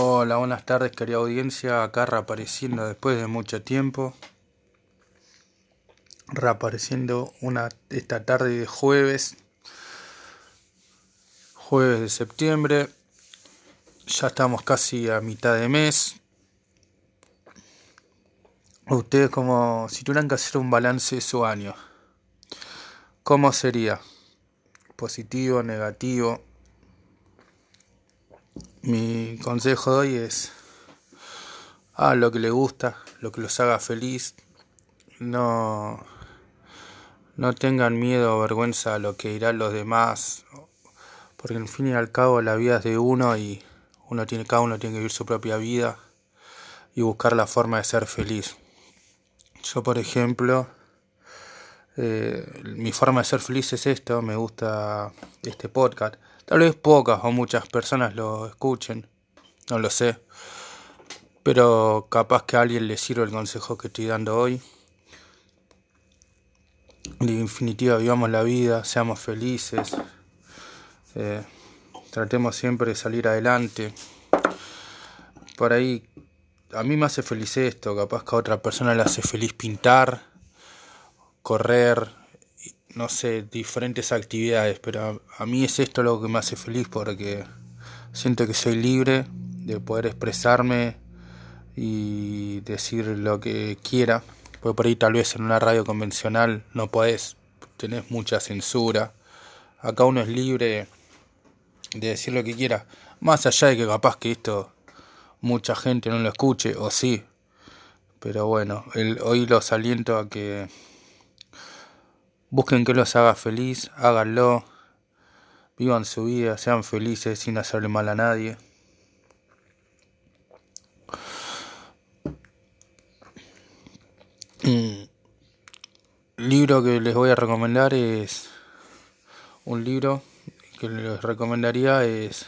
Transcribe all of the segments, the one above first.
Hola, buenas tardes querida audiencia, acá reapareciendo después de mucho tiempo, reapareciendo una, esta tarde de jueves, jueves de septiembre, ya estamos casi a mitad de mes. Ustedes como si tuvieran que hacer un balance de su año, ¿cómo sería? ¿Positivo, negativo? Mi consejo de hoy es a lo que le gusta, lo que los haga feliz. No, no tengan miedo o vergüenza a lo que dirán los demás, porque al fin y al cabo la vida es de uno y uno tiene, cada uno tiene que vivir su propia vida y buscar la forma de ser feliz. Yo, por ejemplo, eh, mi forma de ser feliz es esto, me gusta este podcast Tal vez pocas o muchas personas lo escuchen, no lo sé. Pero capaz que a alguien le sirva el consejo que estoy dando hoy. En definitiva, vivamos la vida, seamos felices. Eh, tratemos siempre de salir adelante. Por ahí, a mí me hace feliz esto, capaz que a otra persona le hace feliz pintar, correr, no sé, diferentes actividades, pero a, mí es esto lo que me hace feliz porque siento que soy libre de poder expresarme y decir lo que quiera. Porque por ahí tal vez en una radio convencional no podés, tenés mucha censura. Acá uno es libre de decir lo que quiera. Más allá de que capaz que esto mucha gente no lo escuche, o sí. Pero bueno, el, hoy los aliento a que Busquen que los haga feliz, háganlo, vivan su vida, sean felices sin hacerle mal a nadie. El libro que les voy a recomendar es un libro que les recomendaría es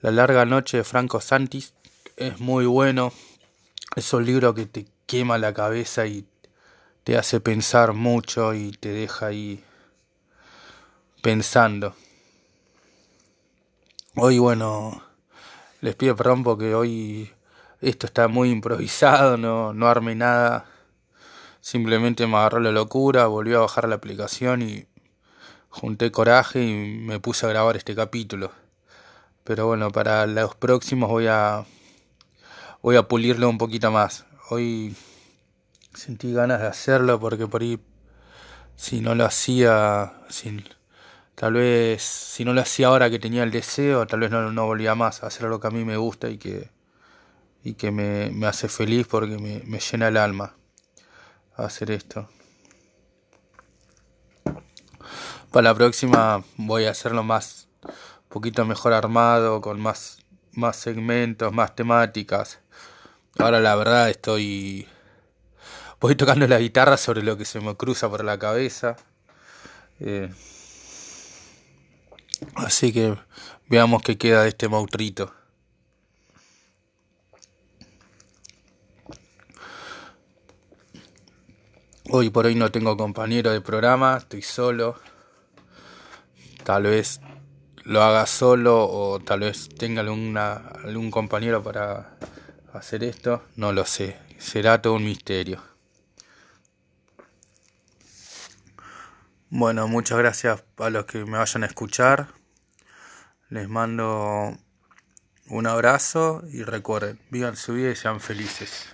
La larga noche de Franco Santis. Es muy bueno. Es un libro que te quema la cabeza y te hace pensar mucho y te deja ahí pensando. Hoy, bueno, les pido perdón porque hoy esto está muy improvisado, no, no armé nada. Simplemente me agarró la locura, volví a bajar la aplicación y junté coraje y me puse a grabar este capítulo. Pero bueno, para los próximos voy a voy a pulirlo un poquito más. Hoy sentí ganas de hacerlo porque por ahí si no lo hacía sin tal vez si no lo hacía ahora que tenía el deseo tal vez no, no volvía más a hacer lo que a mí me gusta y que y que me, me hace feliz porque me, me llena el alma hacer esto. Para la próxima voy a hacerlo más un poquito mejor armado con más más segmentos más temáticas. Ahora la verdad estoy voy tocando la guitarra sobre lo que se me cruza por la cabeza. Eh, así que veamos qué queda de este mautrito. Hoy por hoy no tengo compañero de programa, estoy solo. Tal vez lo haga solo o tal vez tenga alguna, algún compañero para hacer esto, no lo sé. Será todo un misterio. Bueno, muchas gracias a los que me vayan a escuchar. Les mando un abrazo y recuerden, vivan su vida y sean felices.